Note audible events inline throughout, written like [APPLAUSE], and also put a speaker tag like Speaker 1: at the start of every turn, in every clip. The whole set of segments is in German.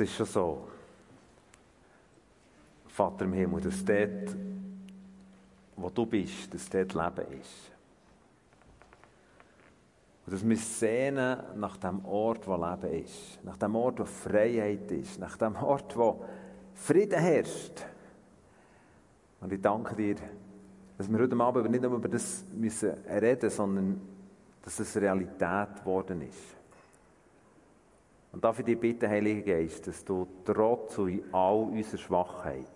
Speaker 1: Es ist schon so, Vater im Himmel, dass dort, wo du bist, dass dort Leben ist. Und dass wir sehnen nach dem Ort, wo Leben ist. Nach dem Ort, wo Freiheit ist. Nach dem Ort, wo Frieden herrscht. Und ich danke dir, dass wir heute Abend nicht nur über das müssen reden sondern dass es Realität geworden ist. Und ich dich bitten, Heiliger Geist, dass du trotz all unserer Schwachheit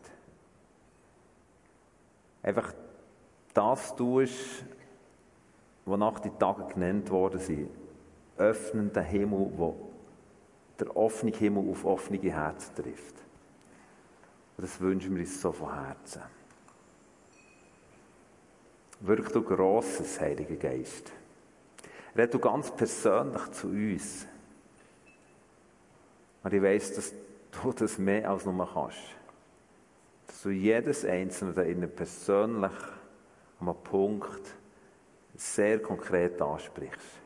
Speaker 1: einfach das tust, wonach die Tage genannt worden sind. Öffnen den Himmel, wo der offene Himmel auf offene Herzen trifft. Das wünschen wir uns so von Herzen. Wirk du Grosses, Heiliger Geist. Red du ganz persönlich zu uns. Und ich weiss, dass du das mehr als nur kannst. Dass du jedes Einzelne da innen persönlich am Punkt sehr konkret ansprichst.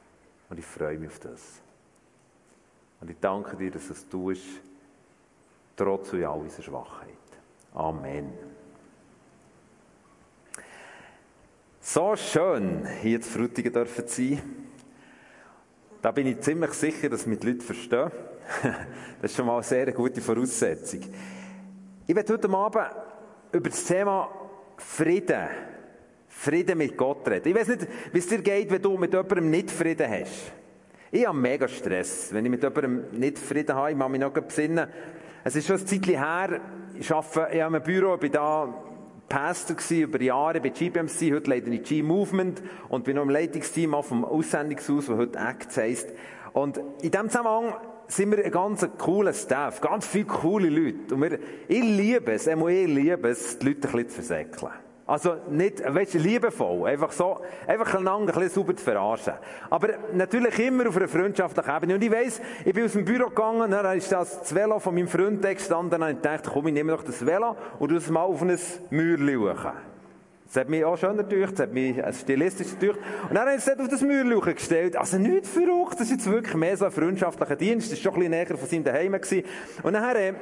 Speaker 1: Und ich freue mich auf das. Und ich danke dir, dass du es tust, trotz all unserer Schwachheit. Amen. So schön, hier zu Frutigen dürfen sein. Da bin ich ziemlich sicher, dass die Leute verstehen. [LAUGHS] Das ist schon mal eine sehr gute Voraussetzung. Ich werde heute Abend über das Thema Frieden, Frieden mit Gott reden. Ich weiß nicht, wie es dir geht, wenn du mit jemandem nicht Frieden hast. Ich habe mega Stress, wenn ich mit jemandem nicht Frieden habe. Ich muss mich noch besinnen. Es ist schon ein Zeitchen her. Ich arbeite in einem Büro, ich bin da Pastor gewesen, über Jahre bei GBMC, heute leite ich G-Movement und bin noch im Leitungsteam auf dem Aussendungshaus, das heute ACT heisst. Und in diesem Zusammenhang sind wir ein ganz cooler Staff, ganz viele coole Leute. Und wir, ich liebe es, ich liebe es, die Leute ein bisschen zu versäckeln. Also nicht, weißt du, liebevoll, einfach so, einfach einander ein bisschen sauber zu verarschen. Aber natürlich immer auf einer freundschaftlichen Ebene. Und ich weiss, ich bin aus dem Büro gegangen, dann ist das, Velo von meinem Freund gestanden, und ich dachte, komm, ich nehme doch das Velo und du es mal auf ein Mäuerchen schauen. Das hat mich auch schöner gedacht, das hat mich stilistisch gedacht. Und dann habe ich es auf das Mäuerchen gestellt. Also nicht verrückt, das ist jetzt wirklich mehr so ein freundschaftlicher Dienst, das war schon ein bisschen näher von seinem Daheim. Gewesen. Und nachher, äh,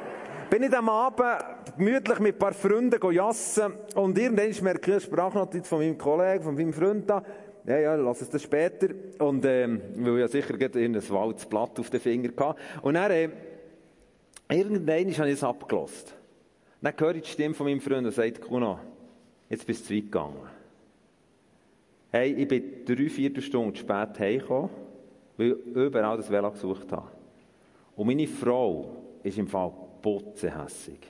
Speaker 1: bin ich am Abend gemütlich mit ein paar Freunden jassen und irgendwann merke ich eine Sprachnotiz von meinem Kollegen, von meinem Freund da. Ja, ja, lass es das später. Und, ähm, weil ich ja sicher gerade ein waldes Blatt auf den Finger hatte. Und dann, äh, irgendwann habe ich es abgelost. Dann höre ich die Stimme von meinem Freund und sagt, Kuna, jetzt bist du weit gegangen. Hey, ich bin drei, vier Stunden spät heimgekommen, weil ich überall das Velo gesucht habe. Und meine Frau ist im Fall putzehässig.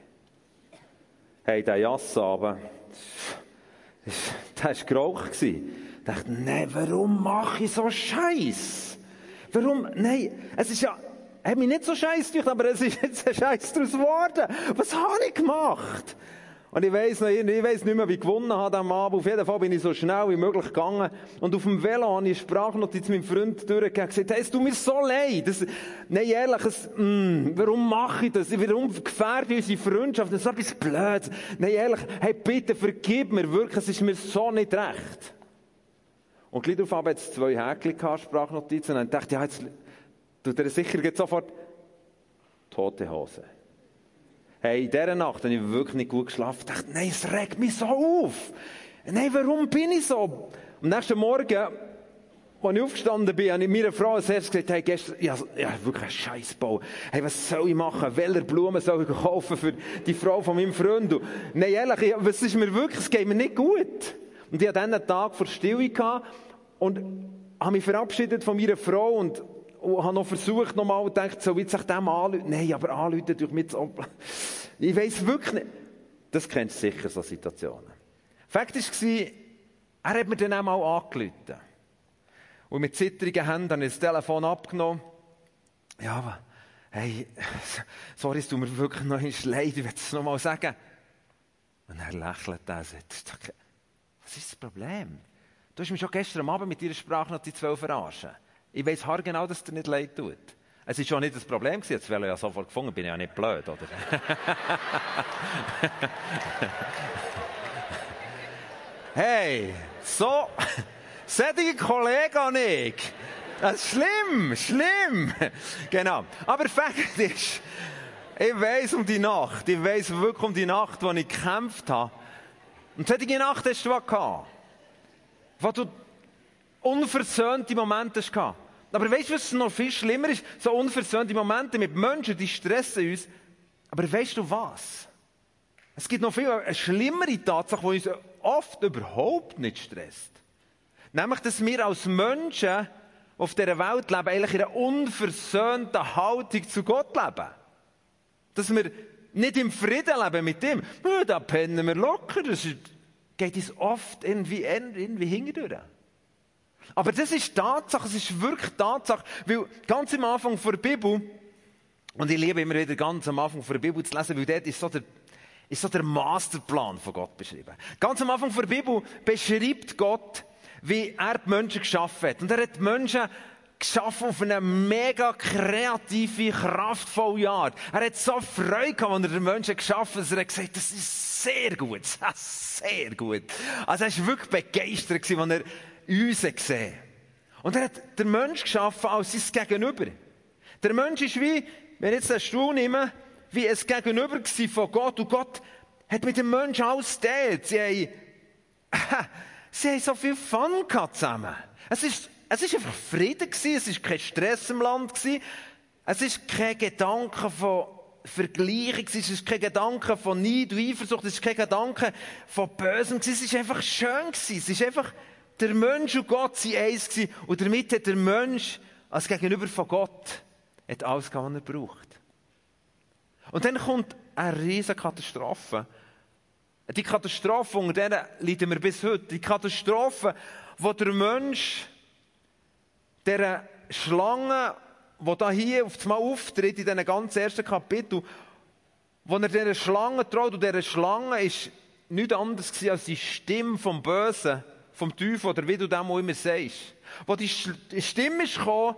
Speaker 1: Hey, der Jassabend, [LAUGHS] der war geraucht. Ich dachte, nein, warum mache ich so Scheiß? Warum? Nein, es ist ja, hat mich nicht so scheiß durch, aber es ist jetzt ein Scheiß daraus geworden. Was habe ich gemacht? Und ich weiss noch, ich weiss nicht mehr, wie ich gewonnen habe am Abend. Auf jeden Fall bin ich so schnell wie möglich gegangen. Und auf dem Velo habe ich Sprachnotiz meinem Freund durchgegeben und gesagt, hey, es tut mir so leid. Das, nein, ehrlich, es, mm, warum mache ich das? Warum gefährde ich unsere Freundschaft? Das ist etwas Blödes. Nein, ehrlich, hey, bitte vergib mir wirklich, es ist mir so nicht recht. Und gleich darauf habe ich jetzt zwei Häkchen gehabt, Sprachnotizen. Und dann dachte ich, ja, jetzt tut er sicher sofort tote Hose. Hey, in dieser Nacht habe ich wirklich nicht gut geschlafen. Ich dachte, nein, es regt mich so auf. Nein, warum bin ich so? Am nächsten Morgen, als ich aufgestanden bin, habe ich meiner Frau als gesagt, hey, gestern, ja, ja wirklich ein Scheißbau. Hey, was soll ich machen? Welche Blumen soll ich kaufen für die Frau von meinem Freund? Und, nein, ehrlich, was ist mir wirklich, es geht mir nicht gut. Und ich hatte einen Tag vor Stille gehabt und habe mich verabschiedet von meiner Frau und und habe noch versucht, nochmal und gedacht, so wie sich dem anrufen? Nein, aber anrufen durch mich Ich weiss wirklich nicht. Das kennst du sicher, so Situationen. Fakt war, er hat mir dann einmal angerufen. Und mit zittrigen Händen habe ich das Telefon abgenommen. Ja, aber, hey, [LAUGHS] sorry, es tut mir wirklich noch leid, ich will es nochmal sagen. Und er lächelt und sagt, was ist das Problem? Du hast mich schon gestern Abend mit deiner Sprachnotiz verarschen. Ich weiß genau, dass es dir nicht leid tut. Es war schon nicht das Problem, jetzt wäre ja sofort gefunden, bin ich ja nicht blöd, oder? [LAUGHS] hey, so, solche Kollegen und ich, das ist schlimm, schlimm. Genau. Aber Fakt ist, Ich weiß um die Nacht. Ich weiß wirklich um die Nacht, wo ich gekämpft habe. Und solche Nacht hast du was gehabt. Wo du unversöhnte Momente hast gehabt. Aber weißt du, was noch viel schlimmer ist? So unversöhnte Momente mit Menschen, die stressen uns. Aber weißt du was? Es gibt noch viel eine schlimmere Tatsache, die uns oft überhaupt nicht stresst. Nämlich, dass wir als Menschen auf dieser Welt leben, eigentlich in einer unversöhnten Haltung zu Gott leben. Dass wir nicht im Frieden leben mit ihm. Ja, da pennen wir locker. Das geht uns oft irgendwie, irgendwie hingedurch. Aber das ist Tatsache, es ist wirklich Tatsache, weil ganz am Anfang der Bibel, und ich liebe immer wieder ganz am Anfang der Bibel zu lesen, weil dort ist so der, ist so der Masterplan von Gott beschrieben. Ganz am Anfang der Bibel beschreibt Gott, wie er die Menschen geschaffen hat. Und er hat die Menschen geschaffen auf eine mega kreative, kraftvolle Art. Er hat so Freude gehabt, als er den Menschen geschaffen hat, dass er gesagt hat, das ist sehr gut, [LAUGHS] sehr gut. Also er war wirklich begeistert, als er uns gesehen. Und er hat den Menschen geschaffen als sein Gegenüber. Der Mensch ist wie, wenn ich jetzt den Stuhl nehme, wie ein Gegenüber von Gott. Und Gott hat mit dem Menschen alles teilt. Sie haben, [LAUGHS] sie haben so viel Fun gehabt zusammen. Es ist, es ist einfach Frieden gewesen, es ist kein Stress im Land gewesen. Es ist kein Gedanke von Vergleichung, es ist kein Gedanke von Neid und Eifersucht, es ist kein Gedanke von Bösem. Es ist einfach schön gewesen. Es ist einfach, der Mensch und Gott sind eins gewesen. Und damit hat der Mensch als Gegenüber von Gott hat alles gehabt, was er braucht. Und dann kommt eine riesige Katastrophe. Die Katastrophe, unter der leiden wir bis heute. Die Katastrophe, wo der Mensch der Schlange, die da hier auf einmal auftritt, in diesem ganz ersten Kapitel, wo er dieser Schlange traut, und dieser Schlange ist nichts anderes als die Stimme vom Bösen, vom Teufel, oder wie du dem auch immer sagst. Wo die Stimme ist gekommen,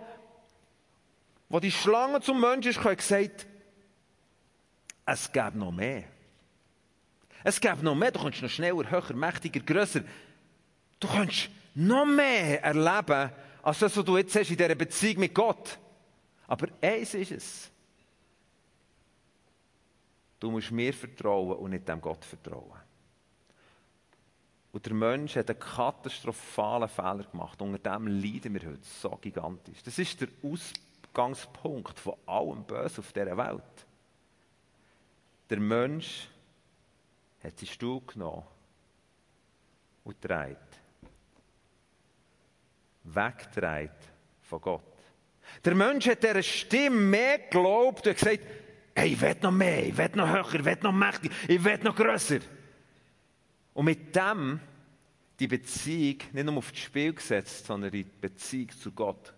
Speaker 1: wo die Schlange zum Menschen ist gekommen, und gesagt, es gäbe noch mehr. Es gäbe noch mehr. Du kannst noch schneller, höher, mächtiger, grösser. Du kannst noch mehr erleben, als das, was du jetzt hast in dieser Beziehung mit Gott. Aber eins ist es. Du musst mir vertrauen und nicht dem Gott vertrauen. Und der Mensch hat einen katastrophalen Fehler gemacht. Unter dem leiden wir heute so gigantisch. Das ist der Ausgangspunkt von allem Bösen auf dieser Welt. Der Mensch hat seinen Stuhl genommen und dreht. Wegdreht von Gott. Der Mensch hat dieser Stimme mehr geglaubt und gesagt, hey, ich will noch mehr, ich will noch höher, ich will noch mächtiger, ich will noch grösser. Und mit dem die Beziehung nicht nur auf das Spiel gesetzt, sondern die Beziehung zu Gott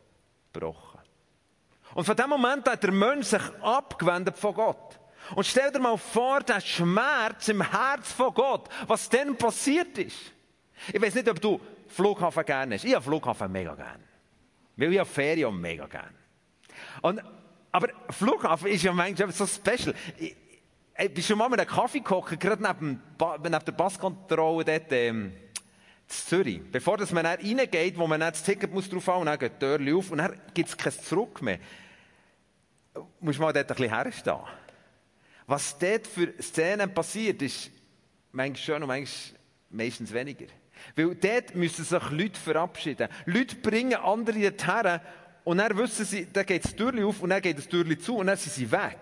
Speaker 1: gebrochen. Und von dem Moment hat der Mensch sich abgewendet von Gott. Und stell dir mal vor, der Schmerz im Herz von Gott, was dann passiert ist. Ich weiß nicht, ob du Flughafen gerne hast. Ich habe Flughafen mega gerne. Weil ich habe Ferien mega gerne. Und, aber Flughafen ist ja manchmal so special. Ich, ich bin schon mal mit einem Kaffee gekocht, gerade neben, neben der Passkontrolle dort, ähm, in Zürich. Bevor dass man dann reingeht, wo man dann das Ticket muss drauf haben, und dann geht die Tür auf und dann gibt es kein Zurück mehr. Muss man dort ein bisschen herstehen. Was dort für Szenen passiert, ist manchmal schön und manchmal meistens weniger. Weil dort müssen sich Leute verabschieden. Leute bringen andere dorthin und dann wissen sie, dann geht das Türchen auf und dann geht das Türchen zu und dann sind sie weg.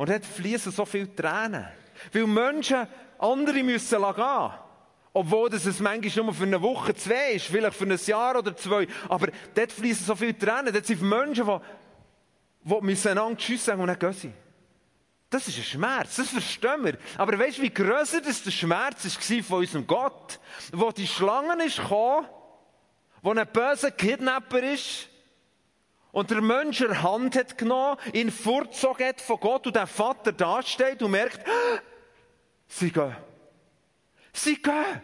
Speaker 1: Und dort fließen so viele Tränen. Weil Menschen andere müssen gehen. Obwohl das es manchmal nur für eine Woche, zwei ist, vielleicht für ein Jahr oder zwei. Aber dort fließen so viele Tränen. Dort sind Menschen, die, die müssen einander Tschüss sagen und dann gehen sie. Das ist ein Schmerz, das verstehen wir. Aber weißt du, wie grösser das der Schmerz war von unserem Gott? Wo die Schlange ist gekommen, wo ein böser Kidnapper ist, und der Mensch in Hand hat genommen, ihn fortgezogen hat von Gott und der Vater dasteht und merkt, sie gehen. Sie gehen.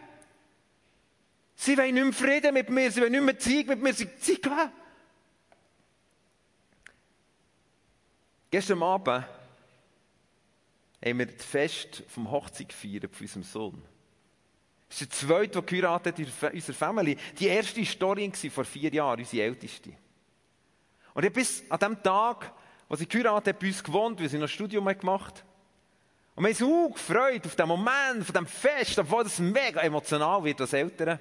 Speaker 1: Sie wollen nicht mehr Frieden mit mir, sie wollen nicht mehr Zeit mit mir, sie, sie gehen. Gestern Abend haben wir das Fest vom Hochzeit gefeiert von unserem Sohn. Das ist der zweite, der geheiratet hat in unserer Familie. Die erste Story war vor vier Jahren, unsere älteste. Und ich bis an dem Tag, als sie geheiratet hat, bei uns gewohnt, weil sie noch ein Studium gemacht. Und wir haben uns auch gefreut auf den Moment, von dem Fest, obwohl das mega emotional wird als Eltern.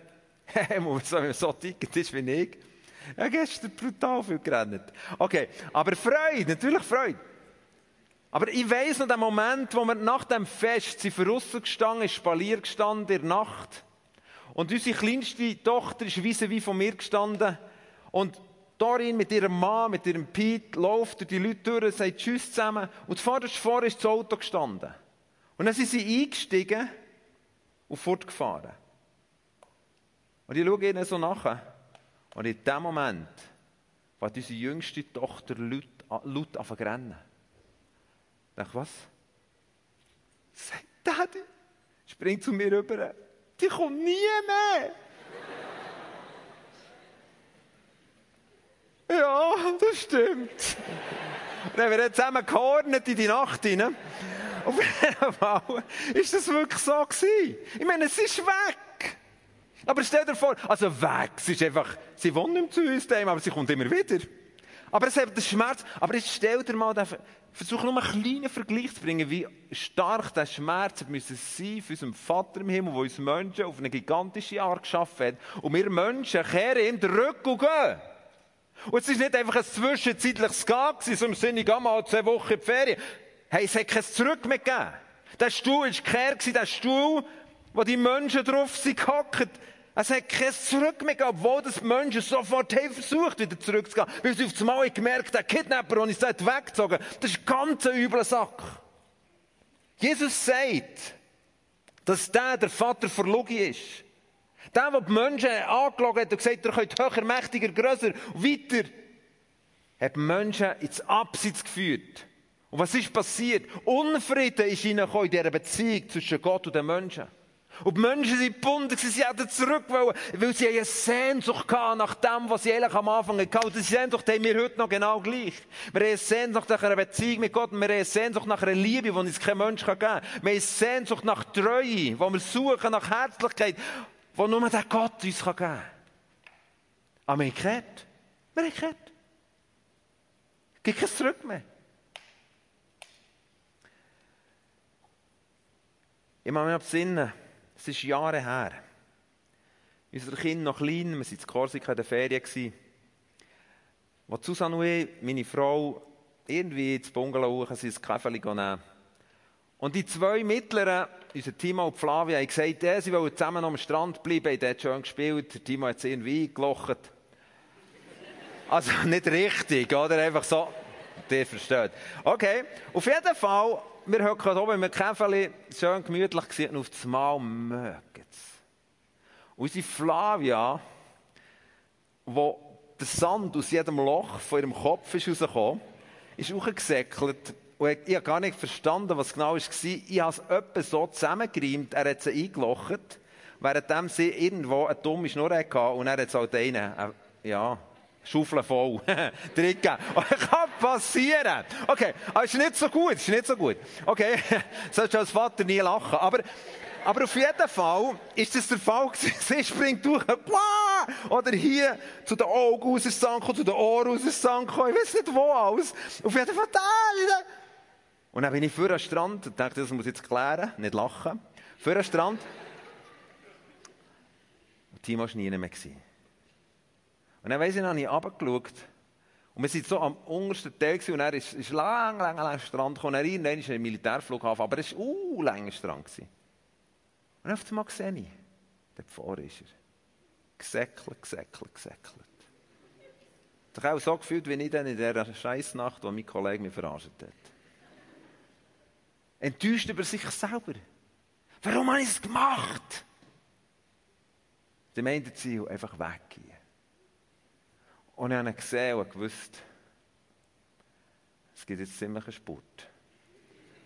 Speaker 1: [LAUGHS] wenn man so ticket ist wie ich. Ja, gestern brutal viel gerannt. Okay, aber Freude, natürlich Freude. Aber ich weiss noch den Moment, wo wir nach dem Fest sind für gestanden, Spalier gestanden in der Nacht. Und unsere kleinste Tochter ist wie von mir gestanden. Und Dorin mit ihrem Mann, mit ihrem Pete, läuft durch die Leute durch, sagt Tschüss zusammen. Und vorderst vor ist das Auto gestanden. Und dann sind sie eingestiegen und fortgefahren. Und ich schaue ihnen so nach. Und in dem Moment war unsere jüngste Tochter laut, laut auf rennen. Ich was? Sagt Daddy, springt zu mir rüber. Die kommt nie mehr. Ja, das stimmt. Dann haben wir zusammen gehornet in die Nacht hinein. Auf jeden Fall ist das wirklich so gewesen. Ich meine, es ist weg. Aber stell dir vor, also weg, es ist einfach, sie wohnt nicht zu uns daheim, aber sie kommt immer wieder. Aber es hat den Schmerz, aber jetzt stell dir mal, den, versuch nur einen kleinen Vergleich zu bringen, wie stark der Schmerz müssen sein für unseren Vater im Himmel, der uns Menschen auf eine gigantische Art geschaffen hat. Und wir Menschen kehren ihm den Rücken gehen. Und es ist nicht einfach ein zwischenzeitliches Gehen, so im Sinne, ich gehe mal zwei Wochen in die Ferien. Hey, es hat kein Zurück mehr gegeben. Der Stuhl war gekehrt, der Stuhl, wo die Menschen drauf sind gehockt. Es hat kein Zurück mehr gegeben, obwohl das Menschen sofort haben versucht, wieder zurückzugehen. Weil sie auf das Mal gemerkt der Kidnapper, den ich weggezogen das ist ganz ein übler Sack. Jesus sagt, dass der der Vater vor Logi ist. Der, der die Menschen angelogen hat und gesagt hat, ihr könnt höher, mächtiger, grösser, weiter, hat die Menschen ins Abseits geführt. Und was ist passiert? Unfrieden ist hineingekommen in dieser Beziehung zwischen Gott und den Menschen. Und die Menschen sind gebunden, sie hätten zurück weil sie eine Sehnsucht hatten nach dem, was sie eigentlich am Anfang hatten. Und diese Sehnsucht haben wir heute noch genau gleich. Wir haben eine Sehnsucht nach einer Beziehung mit Gott wir haben eine Sehnsucht nach einer Liebe, die uns kein Mensch geben kann. Wir haben eine Sehnsucht nach Treue, wo wir suchen nach Herzlichkeit, die nur der Gott uns geben kann. Aber wir haben gehört. Wir haben gehört. Es gibt kein Zurück mehr. Ich mache mich besinnen, es ist Jahre her. Unser Kind noch klein, wir waren in Korsika in der Ferien. Als Susanne und meine Frau, irgendwie ins Bungalow hoch, sind ein Kaffee nehmen. Und die zwei Mittleren, unser Timo und Flavia, haben gesagt, ja, sie wollen zusammen am Strand bleiben, haben dort schön gespielt. Der Timo hat sie irgendwie eingelocht. Also [LAUGHS] nicht richtig, oder? Einfach so, der versteht. Okay, auf jeden Fall wir hocken oben im Käferli, schön gemütlich gesehen auf das Mal mögen. Unsere Flavia, wo der Sand aus jedem Loch von ihrem Kopf ist rausgekommen, ist hochgesäckelt und ich habe gar nicht verstanden, was genau war. Ich habe es etwa so zusammengereimt, er hat sie eingelocht, während sie irgendwo eine dumme Schnur hatte und er hat es halt einen, äh, ja, Schaufel voll. [LAUGHS] Drin [LAUGHS] Kann passieren. Okay, aber ist nicht so gut, ist nicht so gut. Okay, [LAUGHS] sollst du als Vater nie lachen. Aber, aber auf jeden Fall ist das der Fall Sie springt durch, oder hier zu den Augen aus ist zu den Ohren aus ist Ich weiß nicht wo alles. Auf jeden Fall da. Und dann bin ich vor am Strand und dachte, das muss ich jetzt klären, nicht lachen. Vor am Strand. Und Timo war nie mehr. Gewesen. Und dann weiss ich, dann habe ich runtergeschaut. Und wir sind so am untersten Teil und er ist, ist lang, lang, lang Strand gekommen. Er ist ein Militärflughafen, aber es war uh, langer Strand. Gewesen. Und auf einmal sehe ich, dort vorne ist er. Gesäckelt, gesäckelt, gesäckelt. Ich habe auch so gefühlt, wie ich dann in dieser Scheißnacht, wo mein Kollege mich verarscht hat. Enttäuscht über sich selber. Warum habe ich es gemacht? Dem einen Ziel einfach weggehen. Und ich habe ihn gesehen und gewusst, es gibt jetzt ziemlich einen Spurt.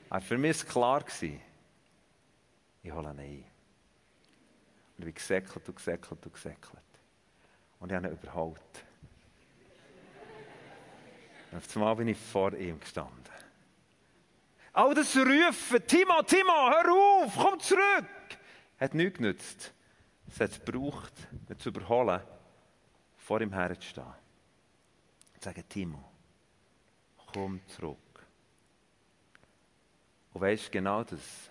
Speaker 1: Aber für mich war klar, ich hole ihn ein. Und ich bin gesäckelt und gesäckelt und gesäckelt. Und ich habe ihn überholt. Und auf einmal bin ich vor ihm gestanden. All das Rufen, Timo, Timo, hör auf, komm zurück, hat nichts genützt. Es hat es gebraucht, ihn zu überholen, vor ihm herzustehen. Und sagen, Timo, komm zurück. Und weißt genau das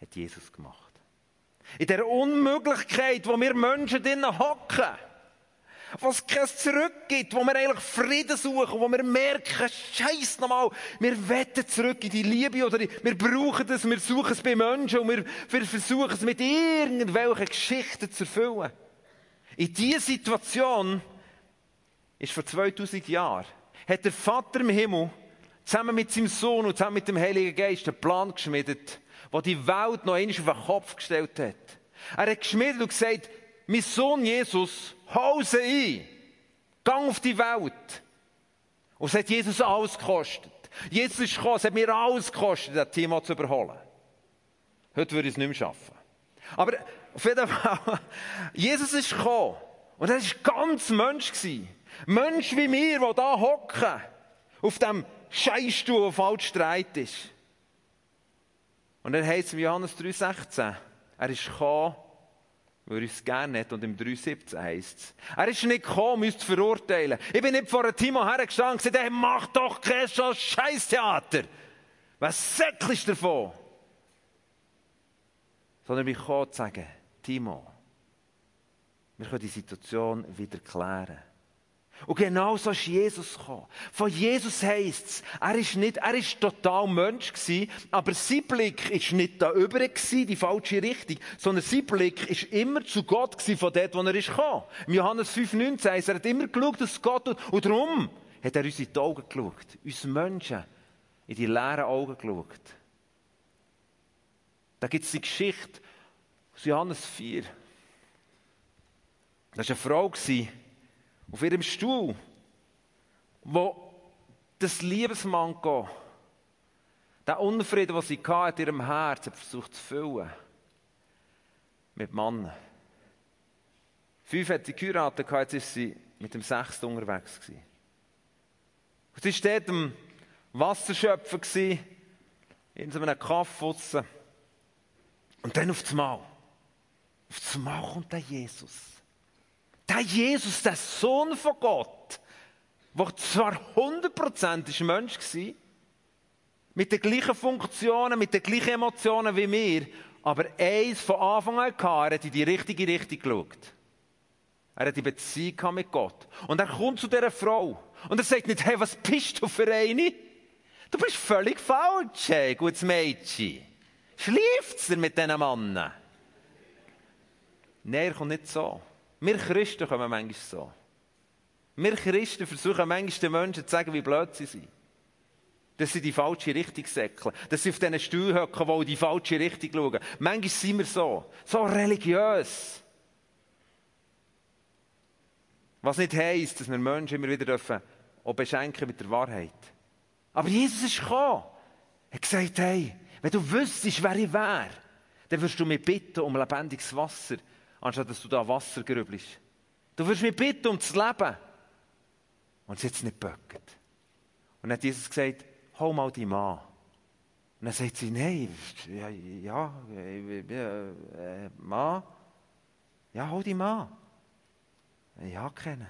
Speaker 1: hat Jesus gemacht. In der Unmöglichkeit, wo wir Menschen drinnen hocken, wo es kein Zurück gibt, wo wir eigentlich Frieden suchen, wo wir merken, Scheiß nochmal, wir wetten zurück in die Liebe oder wir brauchen es, wir suchen es bei Menschen und wir, wir versuchen es mit irgendwelchen Geschichten zu erfüllen. In dieser Situation ist vor 2000 Jahren, hat der Vater im Himmel zusammen mit seinem Sohn und zusammen mit dem Heiligen Geist einen Plan geschmiedet, der die Welt noch einmal auf den Kopf gestellt hat. Er hat geschmiedet und gesagt, mein Sohn Jesus, Hause ein, gang auf die Welt. Und es hat Jesus alles gekostet. Jesus ist gekommen, es hat mir alles gekostet, das Thema zu überholen. Heute würde ich es nicht mehr schaffen. Aber auf jeden Fall, [LAUGHS] Jesus ist gekommen. Und er war ganz Mensch. Mensch wie wir, die da hocken, auf dem Scheißstuhl, der falsch streit ist. Und dann heißt es in Johannes 3,16, er ist gekommen, weil er uns gerne hat. Und im 3,17 heißt es, er ist nicht gekommen, uns zu verurteilen. Ich bin nicht vor einem Timo hergestanden und gesagt, hey, mach doch kein Scheißtheater. Was säckelst davon? Sondern ich bin gekommen zu sagen, Timo, wir können die Situation wieder klären. Und genau so ist Jesus gekommen. Von Jesus heisst es, er ist nicht, er ist total Mensch gewesen, aber sein Blick ist nicht da über die falsche Richtung, sondern sein Blick ist immer zu Gott gewesen, von dort, wo er ist gekommen. Im Johannes 5,19 heißt er hat immer geschaut, dass Gott tut. Und darum hat er uns in die Augen geschaut. Uns Menschen in die leeren Augen geschaut. Da gibt es die Geschichte aus Johannes 4. Das war eine Frau, auf ihrem Stuhl, wo das Liebesmanko, der Unfrieden, den sie hatte, in ihrem Herz, versucht zu füllen. Mit Mann. Fünf hat sie geheiratet, jetzt ist sie mit dem Sechsten unterwegs gewesen. Und sie war dort am Wasserschöpfen in so einem Kaffee Und dann auf einmal, auf einmal kommt der Jesus der Jesus, der Sohn von Gott, der zwar 100% Mensch war, mit den gleichen Funktionen, mit den gleichen Emotionen wie wir, aber eins von Anfang an hatte, er hat in die richtige Richtung geschaut. Er hat die Beziehung mit Gott. Und er kommt zu dieser Frau. Und er sagt nicht, hey, was bist du für eine? Du bist völlig falsch, hey, gutes Mädchen. Schläft's dir mit diesen Mannen? Nein, er kommt nicht so. Wir Christen kommen manchmal so. Wir Christen versuchen manchmal den Menschen zu sagen, wie blöd sie sind. Dass sie die falsche Richtung säckeln. Dass sie auf diesen Stuhl hocken, die in die falsche Richtung schauen. Manchmal sind wir so. So religiös. Was nicht heisst, dass wir Menschen immer wieder dürfen, auch beschenken mit der Wahrheit. Aber Jesus ist gekommen. Er hat gesagt, hey, wenn du wüsstest, wer ich wäre, dann wirst du mich bitten um lebendiges Wasser anstatt dass du da Wasser grübelst. Du wirst mich bitten, um zu leben. Und sie hat es nicht geböckert. Und dann hat Jesus gesagt, hol mal die Mann. Und dann sagt sie, nein, ja, ja, ja äh, Mann, ja, hol die Mann. Ja, kennen.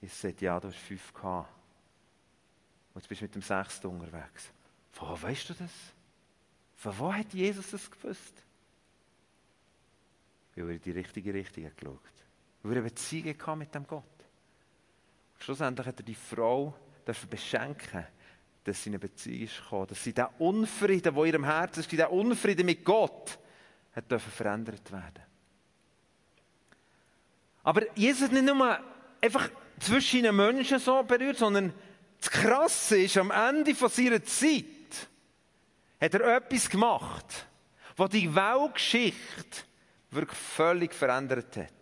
Speaker 1: Jesus sagt, ja, du hast fünf gehabt. Und jetzt bist du mit dem sechsten unterwegs. Von wo weißt du das? Von wo hat Jesus das gewusst? Weil er in die richtige Richtung geschaut Weil er eine Beziehung mit dem Gott. Und schlussendlich hat er die Frau dafür beschenken, dass sie in eine Beziehung gekommen, dass sie diesen Unfrieden, der in ihrem Herzen ist, diesen Unfrieden mit Gott, hat dürfen verändert werden. Aber Jesus hat nicht nur einfach zwischen den Menschen so berührt, sondern das Krasse ist, am Ende von seiner Zeit hat er etwas gemacht, was die Weltgeschichte wirklich völlig verändert hat.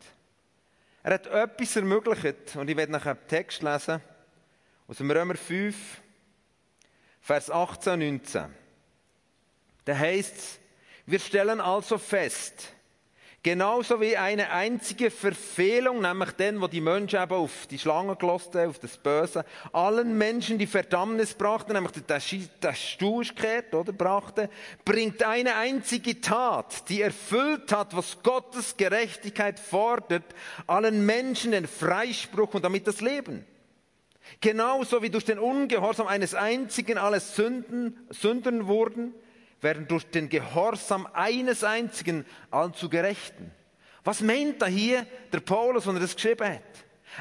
Speaker 1: Er hat etwas ermöglicht, und ich werde nachher einen Text lesen, aus dem Römer 5, Vers 18 und 19. Da heißt es, wir stellen also fest, Genauso wie eine einzige Verfehlung, nämlich den, wo die Menschen eben auf die Schlange gelost auf das Böse, allen Menschen die Verdammnis brachte, nämlich der Stuhl gekehrt, oder, brachte, bringt eine einzige Tat, die erfüllt hat, was Gottes Gerechtigkeit fordert, allen Menschen den Freispruch und damit das Leben. Genauso wie durch den Ungehorsam eines einzigen alles Sünden, Sündern wurden, werden durch den Gehorsam eines einzigen allzu Gerechten. Was meint da hier der Paulus, wenn er das geschrieben hat?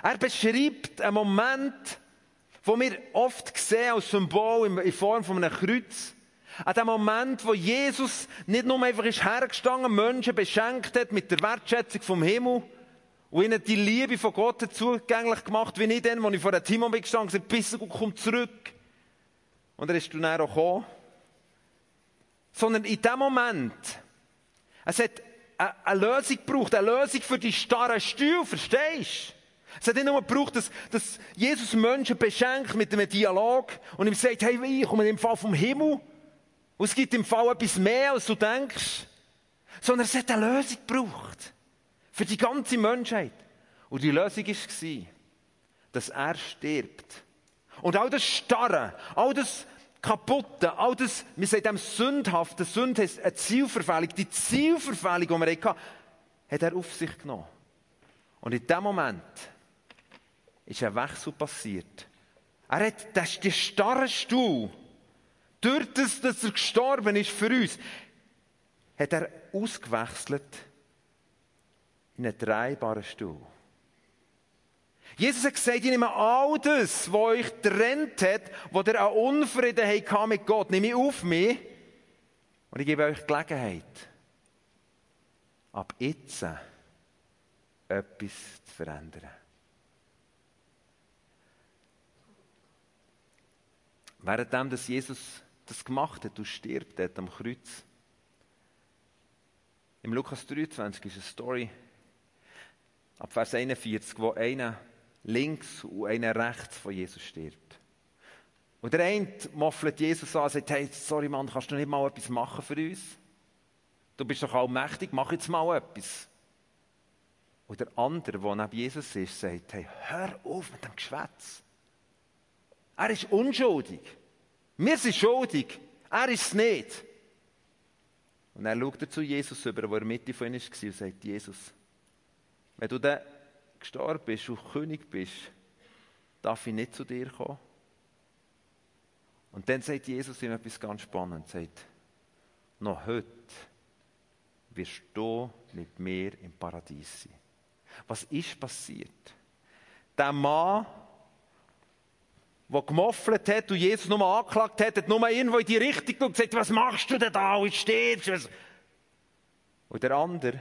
Speaker 1: Er beschreibt einen Moment, wo wir oft sehen als Symbol in Form von einem Kreuz. An dem Moment, wo Jesus nicht nur einfach ist hergestanden, Menschen beschenkt hat mit der Wertschätzung vom Himmel und ihnen die Liebe von Gott zugänglich gemacht, wie ich dann, als ich vor dem Timon bin gestanden gesagt bitte gut, komm zurück. Und er ist dann auch gekommen. Sondern in dem Moment, es hat eine Lösung gebraucht, eine Lösung für die starren Stühle, verstehst du? Es hat nicht nur gebraucht, dass, dass Jesus Menschen beschenkt mit einem Dialog und ihm sagt, hey, ich komme im Fall vom Himmel und es gibt im Fall etwas mehr, als du denkst. Sondern es hat eine Lösung gebraucht. Für die ganze Menschheit. Und die Lösung war, dass er stirbt. Und all das Starre, all das Kaputte, all das, wir sagen dem Sündhafte, Sünde heißt eine Zielverfehlung, die Zielverfehlung, die wir hatten, hat er auf sich genommen. Und in dem Moment ist ein Wechsel passiert. Er hat den starren Stuhl, durch das, dass er gestorben ist für uns, hat er ausgewechselt in einen drehbaren Stuhl. Jesus hat gesagt, ich nehme all das, was euch trennt hat, wo ihr an Unfrieden habt mit Gott, nehme ich auf mich und ich gebe euch Gelegenheit, ab jetzt etwas zu verändern. Währenddem, dass Jesus das gemacht hat und stirbt dort am Kreuz. Im Lukas 23 ist eine Story ab Vers 41, wo einer links und einer rechts von Jesus stirbt. Und der eine moffelt Jesus an und sagt, hey, sorry Mann, kannst du nicht mal etwas machen für uns? Du bist doch allmächtig, mach jetzt mal etwas. Und der andere, der neben Jesus ist, sagt, hey, hör auf mit dem Geschwätz. Er ist unschuldig. Wir sind schuldig. Er ist es nicht. Und er schaut zu Jesus über, wo er Mitte von ihnen war und sagt, Jesus, wenn du dann gestorben bist und König bist, darf ich nicht zu dir kommen? Und dann sagt Jesus ihm etwas ganz Spannendes, sagt, noch heute wirst du mit mir im Paradies sein. Was ist passiert? Der Mann, der gemoffelt hat und Jesus nur angeklagt hat, hat nur irgendwo in die Richtung gesagt, was machst du denn da und stirbst? Und der andere,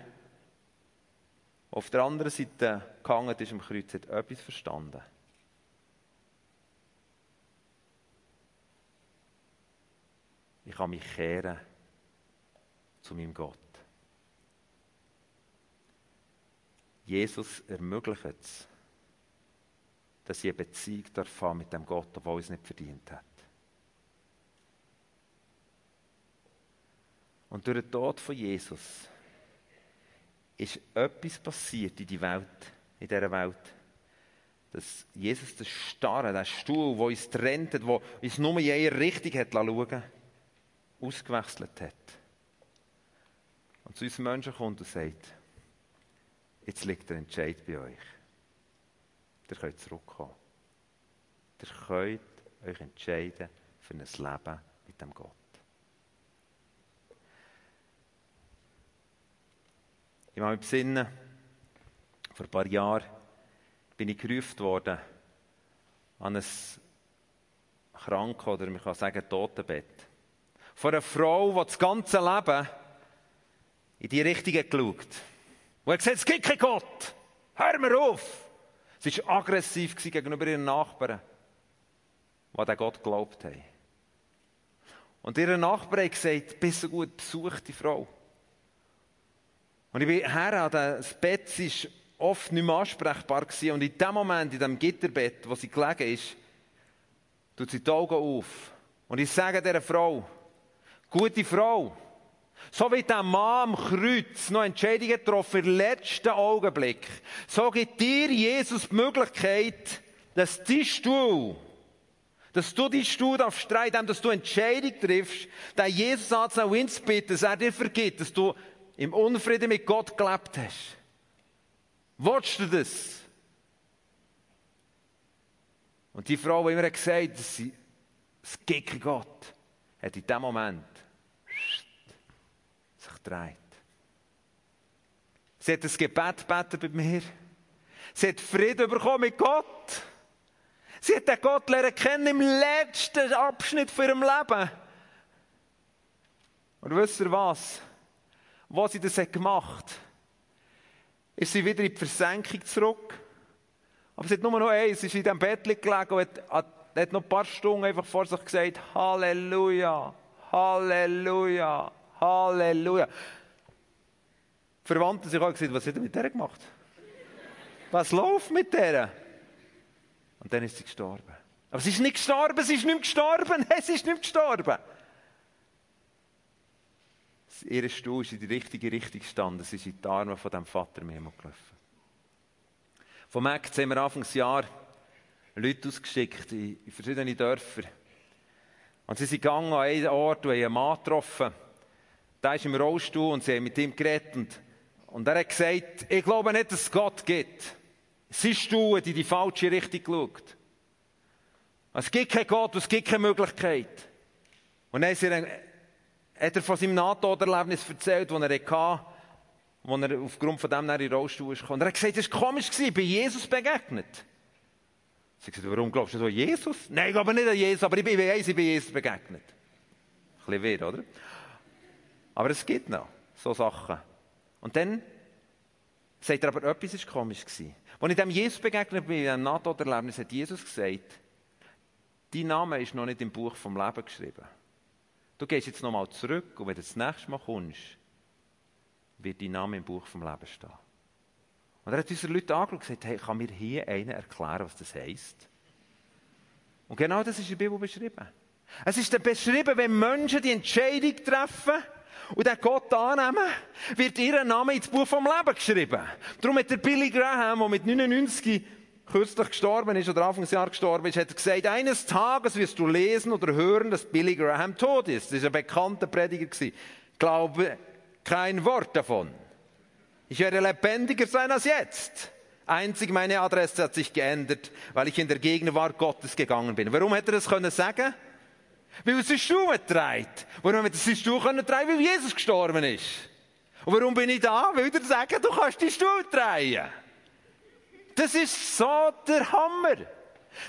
Speaker 1: auf der anderen Seite gehangen ist am Kreuz, hat etwas verstanden. Ich kann mich kehren zu meinem Gott. Jesus ermöglicht es, dass ich eine Beziehung darf mit dem Gott, obwohl es nicht verdient hat. Und durch den Tod von Jesus ist etwas passiert in, die Welt, in dieser Welt, dass Jesus das Starre, der Stuhl, der uns trennt, der uns nur in eine Richtung hat schauen ausgewechselt hat. Und zu uns Menschen kommt und sagt, jetzt liegt der Entscheid bei euch. Ihr könnt zurückkommen. Ihr könnt euch entscheiden für ein Leben mit dem Gott. Ich habe mich besinnen, vor ein paar Jahren bin ich gerufen worden an ein Kranken oder man kann sagen Totenbett. Von einer Frau, die das ganze Leben in die Richtung geschaut hat. Und hat gesagt, es gibt keinen Gott. Hör mir auf. Sie war aggressiv gegenüber ihren Nachbarn, die an Gott geglaubt haben. Und ihre Nachbarn hat gesagt, bist du gut, besuch die Frau. Und ich bin her an das Bett, sie war oft nicht mehr ansprechbar gewesen. Und in dem Moment, in dem Gitterbett, wo sie gelegen ist, tut sie die Augen auf. Und ich sage dieser Frau, gute Frau, so wie der Mann am Kreuz noch Entscheidungen getroffen im letzten Augenblick, so gibt dir Jesus die Möglichkeit, dass dein Stuhl, dass du deinen Stuhl darfst dass du Entscheidungen triffst, den Jesus anzunehmen und bitten, dass er dir vergibt, dass du im Unfrieden mit Gott gelebt hast. Wolltest du das? Und die Frau, die immer gesagt hat, dass sie das Gicke Gott, hat in dem Moment sich gedreht. Sie hat ein Gebet gebeten bei mir. Sie hat Frieden bekommen mit Gott. Sie hat den Gott lernen kennen im letzten Abschnitt von ihrem Leben. Und wisst ihr was? Was sie das hat gemacht ist sie wieder in die Versenkung zurück. Aber sie hat nur noch eins, sie ist in diesem Bett gelegen und hat, hat noch ein paar Stunden einfach vor sich gesagt, Halleluja, Halleluja, Halleluja. Die Verwandten sich auch gesagt, was hat er mit der gemacht? Was läuft mit der? Und dann ist sie gestorben. Aber sie ist nicht gestorben, sie ist nicht gestorben, [LAUGHS] es ist nicht gestorben. Ihr Stuhl ist in die richtige Richtung gestanden, sie ist in die Arme von dem Vater im Himmel gelaufen. Vom Act haben wir Anfangsjahr Leute ausgeschickt in, verschiedene Dörfer. Und sie sind gegangen an einen Ort und haben einen Mann getroffen. Der ist im Rollstuhl und sie haben mit ihm geredet. Und, und er hat gesagt, ich glaube nicht, dass es Gott gibt. Sein Stuhl hat in die falsche Richtung geschaut. Es gibt keinen Gott, es gibt keine Möglichkeit. Und dann hat er von seinem Nahtoderlebnis erzählt, das er hatte, wo er aufgrund von dem in den Rollstuhl ist gekommen. Er hat gesagt, es war komisch, ich bin Jesus begegnet. Sie gesagt, warum glaubst du so an Jesus? Nein, ich glaube nicht an Jesus, aber ich bin, ich bin Jesus begegnet. Ein bisschen weh, oder? Aber es gibt noch so Sachen. Und dann sagt er aber, etwas war komisch. Gewesen. Als ich dem Jesus begegnet bin, in einem Nahtoderlebnis, hat Jesus gesagt, dein Name ist noch nicht im Buch vom Leben geschrieben. Du gehst jetzt nochmal zurück und wenn du das nächste Mal kommst, wird dein Name im Buch vom Leben stehen. Und er hat unsere Leute angeschaut und gesagt, hey, kann mir hier einer erklären, was das heisst? Und genau das ist in der Bibel beschrieben. Es ist beschrieben, wenn Menschen die Entscheidung treffen, und den Gott annehmen, wird ihr Name ins Buch vom Leben geschrieben. Darum hat der Billy Graham, der mit 99 kürzlich gestorben ist oder Anfangsjahr gestorben ist, hat er gesagt, eines Tages wirst du lesen oder hören, dass Billy Graham tot ist. Das ist ein bekannter Prediger gewesen. Glaube kein Wort davon. Ich werde lebendiger sein als jetzt. Einzig meine Adresse hat sich geändert, weil ich in der Gegenwart Gottes gegangen bin. Warum hätte er das können sagen? Weil er seine Schuhe trägt. Warum hätte er seine Schuhe können tragen? Weil Jesus gestorben ist. Und warum bin ich da? Weil er sagen, du kannst die Stuhl tragen. Das ist so der Hammer.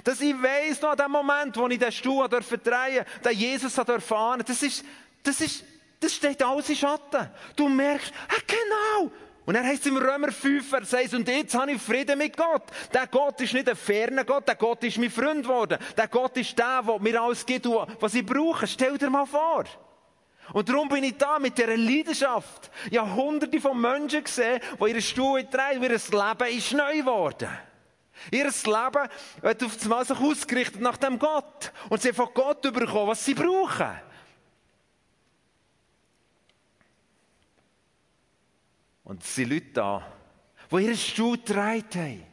Speaker 1: Dass ich weiss, noch an dem Moment, wo ich den Stuhl durfte, den Jesus erfahren das ist, das ist, das steht alles in Schatten. Du merkst, ah, genau. Und er heißt im Römer 5, Vers 6, und jetzt habe ich Frieden mit Gott. Der Gott ist nicht ein ferner Gott, der Gott ist mein Freund geworden. Der Gott ist der, der mir alles gibt, was ich brauche. Stell dir mal vor. Und darum bin ich da mit dieser Leidenschaft. Ich habe hunderte von Menschen gesehen, die ihre Stuhl drehen, ihr Leben ist neu geworden. Ihr Leben wird auf einmal sich ausgerichtet nach dem Gott. Und sie haben von Gott bekommen, was sie brauchen. Und es sind Leute da, die ihren Stuhl drehen haben.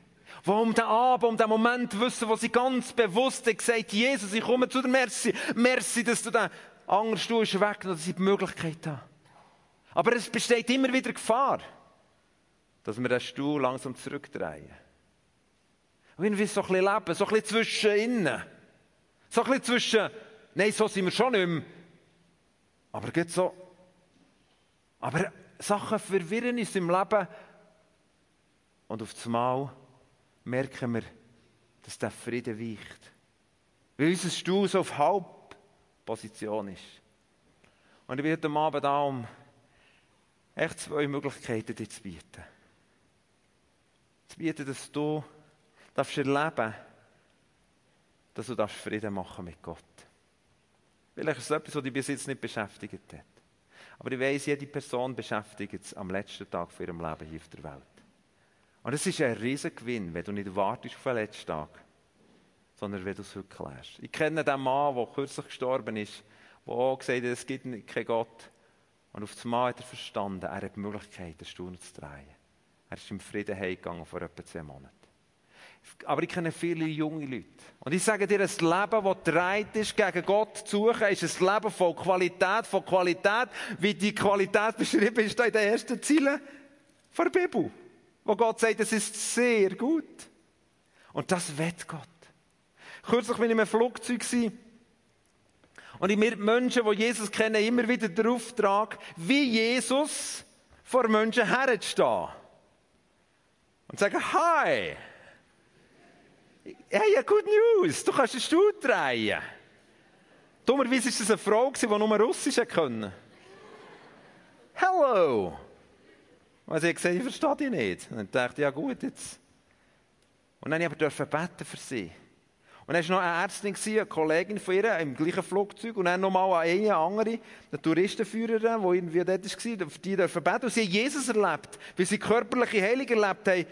Speaker 1: Die um den Abend, um den Moment wissen, wo sie ganz bewusst haben gesagt, Jesus, ich komme zu dir, merci, merci, dass du den anderen Stuhl ist weg, dass ich die Möglichkeit habe. Aber es besteht immer wieder Gefahr, dass wir den Stuhl langsam zurückdrehen. Und irgendwie so ein bisschen leben, so ein bisschen zwischen innen. So ein bisschen zwischen, nein, so sind wir schon nicht mehr. Aber geht so. Aber Sachen verwirren uns im Leben. Und auf einmal merken wir, dass der Frieden weicht. Weil unser Stuhl so auf Halbposition ist. Und ich bin heute Abend da, um echt zwei Möglichkeiten dir zu bieten. Zu bieten, dass du darfst erleben dass du Frieden machen mit Gott. Vielleicht ist es etwas, was dich bis jetzt nicht beschäftigt hat. Aber ich weiss, jede Person beschäftigt es am letzten Tag von ihrem Leben hier auf der Welt. Und es ist ein riesiger Gewinn, wenn du nicht wartest auf den letzten Tag, sondern wenn du es heute klärst. Ich kenne den Mann, der kürzlich gestorben ist, der auch gesagt hat, es gibt keinen Gott. Und auf das Mal hat er verstanden, er hat die Möglichkeit, eine Stunde zu drehen. Er ist im Frieden heimgegangen vor etwa zehn Monaten. Aber ich kenne viele junge Leute. Und ich sage dir, ein Leben, das dreit ist, gegen Gott zu suchen, ist ein Leben von Qualität, von Qualität, wie die Qualität beschrieben ist in den ersten Zielen der Bibel. Wo Gott sagt, es ist sehr gut. Und das wird Gott. Kürzlich bin ich in einem Flugzeug und ich mir Menschen, die Jesus kennen, immer wieder den Auftrag, wie Jesus vor Menschen herzustehen. Und sagen, hi, hey, good news, du kannst einen Stuhl drehen. Dummerweise war das eine Frau, die nur Russisch konnte. Hello! Und sie hat gesagt, ich verstehe dich nicht. Und dann dachte ich, ja gut, jetzt. Und dann durfte ich aber beten für sie. Und dann war noch eine Ärztin, eine Kollegin von ihr, im gleichen Flugzeug. Und dann nochmal eine andere, eine Touristenführerin, die irgendwie dort war, für die dürfen beten. Und sie haben Jesus erlebt, weil sie körperliche Heilung erlebt haben.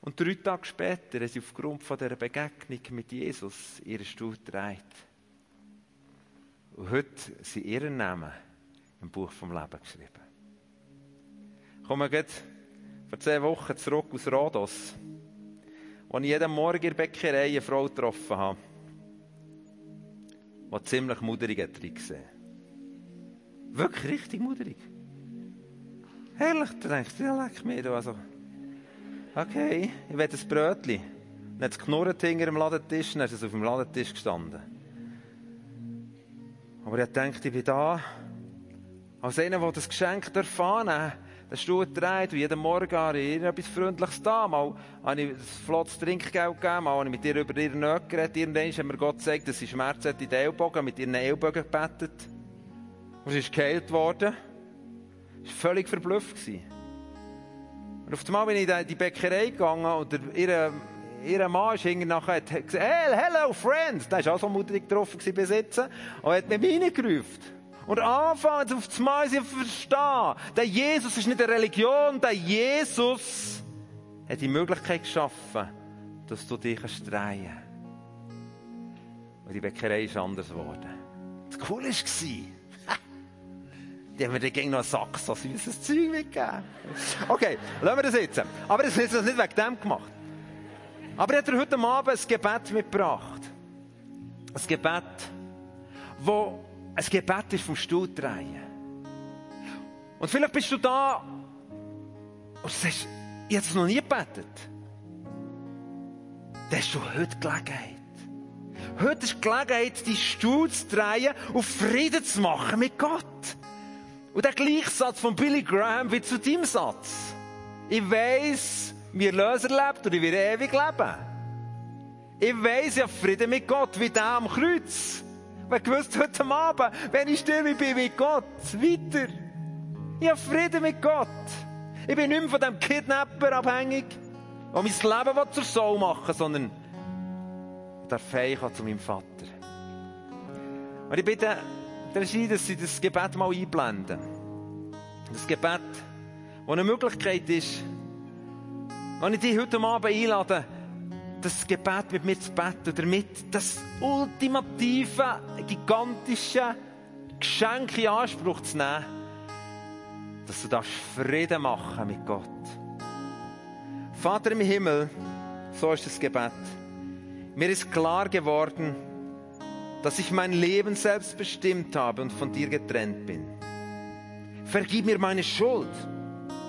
Speaker 1: Und drei Tage später haben sie aufgrund von dieser Begegnung mit Jesus ihren Stuhl gedreht. Und heute sind ihre Namen im Buch vom Leben geschrieben. Ich komme gerade vor zehn Wochen zurück aus Rhodos, wo ich jeden Morgen in der Bäckerei eine Frau getroffen habe, die ziemlich muderig hat gesehen. Wirklich richtig muderig. Herrlich, da denkst du, ja, leck mir da. Also, okay, ich will ein Brötchen. Dann hat es knurrt hinter dem Ladentisch, dann ist es auf dem Ladentisch gestanden. Aber ich dachte, ich bin da, als einer, der das Geschenk erfahren darf, den Stuhl dreht und jeden Morgen habe ich ihr etwas Freundliches da. Mal habe ich ein flottes Trinkgeld gegeben, mal habe ich mit ihr über ihre Nöte geredet. Irgendwann hat mir Gott gesagt, dass sie Schmerzen hat in den Ellbogen, mit ihren Ellbogen gebetet. Und sie ist geheilt worden. Sie war völlig verblüfft. Und auf einmal bin ich in die Bäckerei gegangen und ihr, ihr Mann ist nachher hat gesagt, hey, hello friend. Da war auch so mutig getroffen bis. Und hat mich reingerufen. Und anfangen auf das Mal zu verstehen, der Jesus ist nicht eine Religion, der Jesus hat die Möglichkeit geschaffen, dass du dich drehen kannst. Und die Bäckerei ist anders geworden. Das Coole war, [LAUGHS] die haben mir dann noch einen Sack so süßes Zeug mitgegeben. Okay, lassen wir das jetzt. Aber das ist nicht wegen dem gemacht. Aber er hat heute Abend ein Gebet mitgebracht. Ein Gebet, das ein Gebet ist vom Stuhl drehen. Und vielleicht bist du da und sagst, ich habe es noch nie gebetet. Das ist schon heute Gelegenheit. Heute ist die Gelegenheit, die Stuhl zu drehen und Frieden zu machen mit Gott. Und der Gleichsatz von Billy Graham wie zu deinem Satz. Ich weiss, wie Löser lebt und ich werde ewig leben. Ich weiss, ich habe Frieden mit Gott, wie der am Kreuz. Wer gewusst heute Abend, wenn ich ich bin mit Gott. Weiter. Ich habe Frieden mit Gott. Ich bin nicht mehr von dem Kidnapper abhängig, der mein Leben zur Sau machen will, sondern der Fähig zu meinem Vater. Und ich bitte der Regie, dass Sie das Gebet mal einblenden. Das Gebet, das eine Möglichkeit ist, wenn ich dich heute Abend einlade, das Gebet mit mir zu beten, damit das ultimative, gigantische Geschenk in Anspruch zu nehmen, dass du das Frieden machen mit Gott. Vater im Himmel, so ist das Gebet. Mir ist klar geworden, dass ich mein Leben selbst bestimmt habe und von dir getrennt bin. Vergib mir meine Schuld.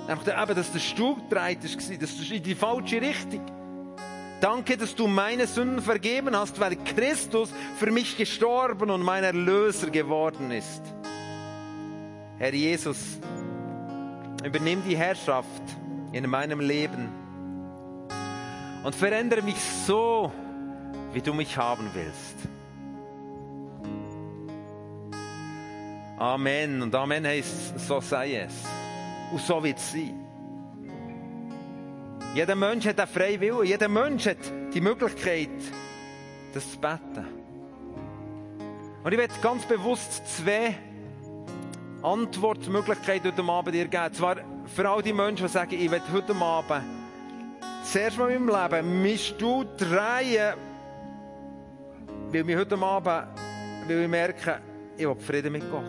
Speaker 1: Nämlich eben, dass der Stuhl gedreht ist, das ist in die falsche Richtung. Danke, dass du meine Sünden vergeben hast, weil Christus für mich gestorben und mein Erlöser geworden ist. Herr Jesus, übernimm die Herrschaft in meinem Leben und verändere mich so, wie du mich haben willst. Amen. Und Amen heißt, so sei es. Und so wird es. Jeder Mensch hat einen freien Willen. Jeder Mensch hat die Möglichkeit, das zu beten. Und ich werde ganz bewusst zwei Antwortmöglichkeiten heute Abend dir geben. Zwar für all die Menschen, die sagen, ich werde heute Abend zuerst mal in meinem Leben mein Stuhl drehen, weil ich heute Abend weil ich merke, ich habe Frieden mit Gott.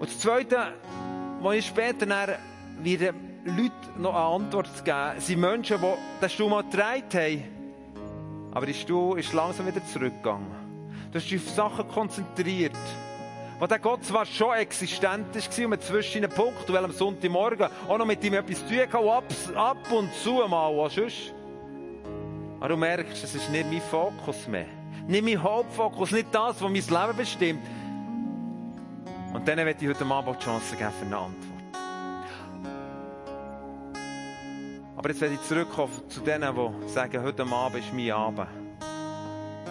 Speaker 1: Und das Zweite, was ich später wieder Leute noch eine Antwort zu geben, sind Menschen, die den Stuhl mal getragen haben. Aber der Stuhl ist langsam wieder zurückgegangen. Du hast dich auf Sachen konzentriert, wo der Gott zwar schon existent war und zwischen den Punkten, weil am Sonntagmorgen auch noch mit ihm etwas zu tun ab, ab und zu mal, was sonst. Aber du merkst, es ist nicht mein Fokus mehr. Nicht mein Hauptfokus, nicht das, was mein Leben bestimmt. Und dann werde ich heute Abend die Chance geben für eine Antwort. Aber jetzt werde ich zurückkommen zu denen, die sagen, heute Abend ist mein Abend.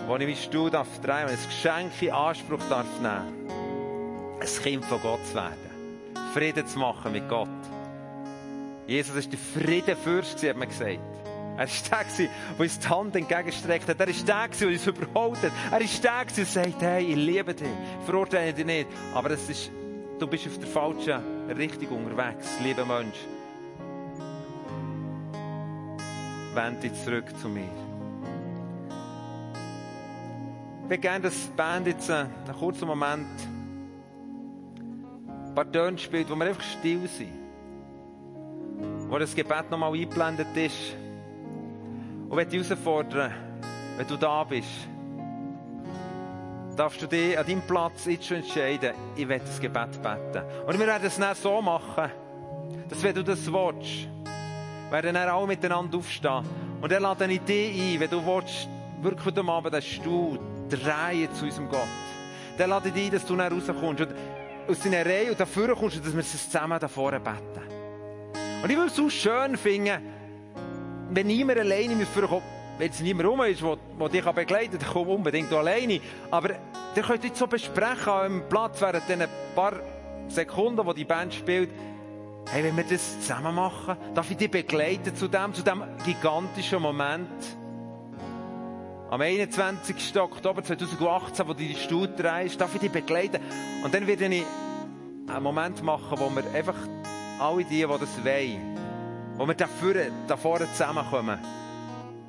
Speaker 1: Wo ich meinen Stuhl darf drehen ein Geschenk in Anspruch darf nehmen. Ein Kind von Gott zu werden. Frieden zu machen mit Gott. Jesus ist der Friedenfürst, hat man gesagt. Er ist der, der uns die Hand entgegenstreckt hat. Er ist der, der uns überholt hat. Er ist der, der sagt, hey, ich liebe dich. Ich verurteile dich nicht. Aber es ist, du bist auf der falschen Richtung unterwegs, lieber Mensch. Wende dich zurück zu mir. Ich würde gerne, dass die Band jetzt einen kurzen Moment ein paar Töne spielt, wo wir einfach still sind. Wo das Gebet nochmal eingeblendet ist. Und wenn dich herausfordern, wenn du da bist, darfst du dich an deinem Platz jetzt schon entscheiden, ich will das Gebet beten. Und wir werden es dann so machen, dass wenn du das willst, werden dann alle miteinander aufstehen. Und dann lade ich dich ein, wenn du willst, wirklich heute Abend den Stuhl drehen zu unserem Gott. Lade ich dich ein, dass du dann rauskommst und aus deiner Reihe und dafür kommst und dass wir es zusammen da vorne beten. Und ich würde es so schön finden, wenn niemand alleine mit vorkommt, wenn es niemand rum ist, der dich dann komm unbedingt alleine. Aber ihr könnt jetzt so besprechen am Platz während den paar Sekunden, wo die Band spielt, hey, wenn wir das zusammen machen, darf ich dich begleiten zu dem, zu dem gigantischen Moment, am 21. Oktober 2018, wo du die Stuhl drehst, darf ich dich begleiten. Und dann werde ich einen Moment machen, wo wir einfach alle die, die das wollen, wo wir dafür, da vorne zusammenkommen,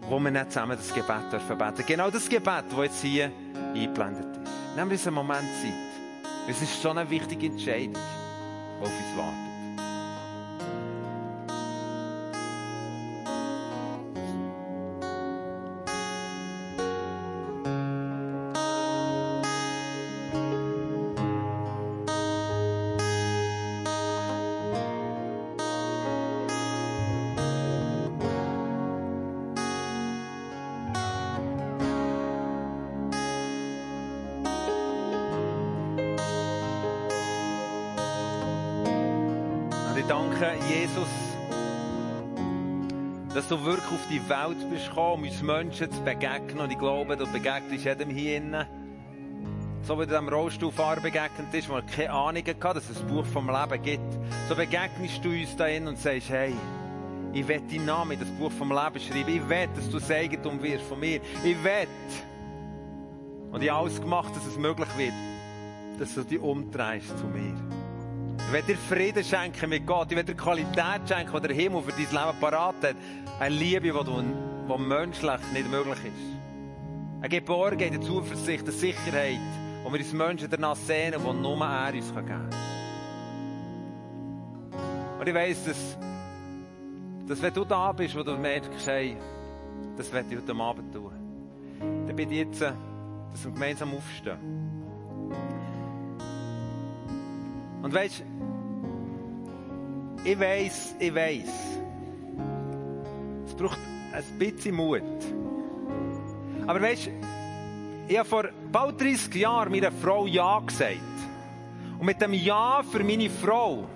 Speaker 1: wo wir nicht zusammen das Gebet dürfen beten. Genau das Gebet, das jetzt hier eingeblendet ist. Nehmen wir uns einen Moment Zeit. Es ist so eine wichtige Entscheidung, auf uns wartet. Du wirklich auf die Welt bist gekommen, um uns Menschen zu begegnen. Und ich glaube, du begegnest jedem hier innen. So wie du dem Rollstuhlfahrer begegnet bist, der keine Ahnung hatte, dass es ein Buch vom Leben gibt. So begegnest du uns da innen und sagst, hey, ich will deinen Namen in das Buch vom Leben schreiben. Ich will, dass du Segen wirst von mir. Ich will. Und ich habe alles gemacht, dass es möglich wird, dass du dich umdrehst zu mir. Ich will dir Frieden schenken mit Gott. Ich will dir Qualität schenken, die der Himmel für dein Leben parat hat. Eine Liebe, die, die menschlich nicht möglich ist. Eine Geborgenheit, eine Zuversicht, eine Sicherheit, wo wir uns Menschen danach sehnen, die nur er uns geben kann. Und ich weiss, dass, dass wenn du da bist, wo du merkst, hey, das werde ich heute Abend tun, dann bitte jetzt, dass wir gemeinsam aufstehen. Und weißt ich weiß, ich weiß, es braucht ein bisschen Mut. Aber weißt ich habe vor bald 30 Jahren meiner Frau Ja gesagt. Und mit dem Ja für meine Frau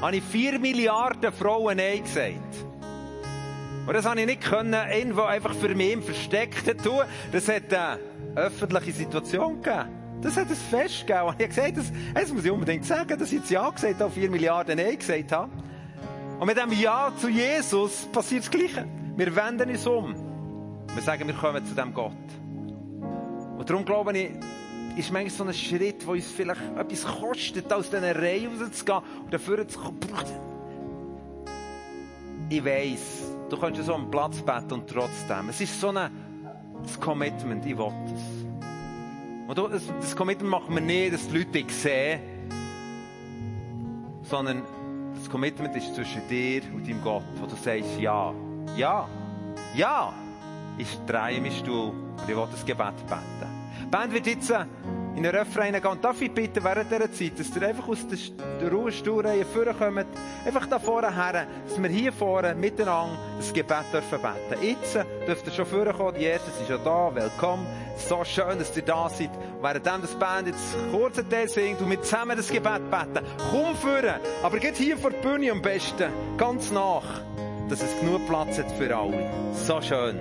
Speaker 1: habe ich 4 Milliarden Frauen Nein gesagt. Und das habe ich nicht können, irgendwo einfach für mich im Versteckten tun. Das hat eine öffentliche Situation gegeben. Das hat es festgegeben. Und ich gesagt, das, das muss ich unbedingt sagen, dass ich jetzt Ja gesagt habe, 4 Milliarden Nein gesagt habe. Und mit dem Ja zu Jesus passiert das Gleiche. Wir wenden uns um. Wir sagen, wir kommen zu dem Gott. Und darum glaube ich, ist manchmal so ein Schritt, der uns vielleicht etwas kostet, aus diesen Reihe rauszugehen und dafür zu kommen. Ich weiss, du kannst so einen Platz beten und trotzdem. Es ist so ein Commitment, ich will es. Und das, das Commitment machen wir nicht, dass die Leute dich sehen, sondern das Commitment ist zwischen dir und deinem Gott, wo du sagst, ja, ja, ja, ich drehe meinen Stuhl und ich will das Gebet beten. Die Band wird jetzt in den Refrain gehen. Und darf ich bitten, während dieser Zeit, dass ihr einfach aus der Ruhestuhlreihe vorkommt, einfach da vorne her, dass wir hier vorne miteinander das Gebet dürfen beten. Jetzt dürft ihr schon vorkommen, die Ersten sind schon da, willkommen. So schön, dass ihr da seid. Während das Band jetzt kurzen Teil singt und wir zusammen das Gebet beten, komm vorne, aber geht hier vor der Bühne am besten, ganz nach, dass es genug Platz hat für alle. So schön.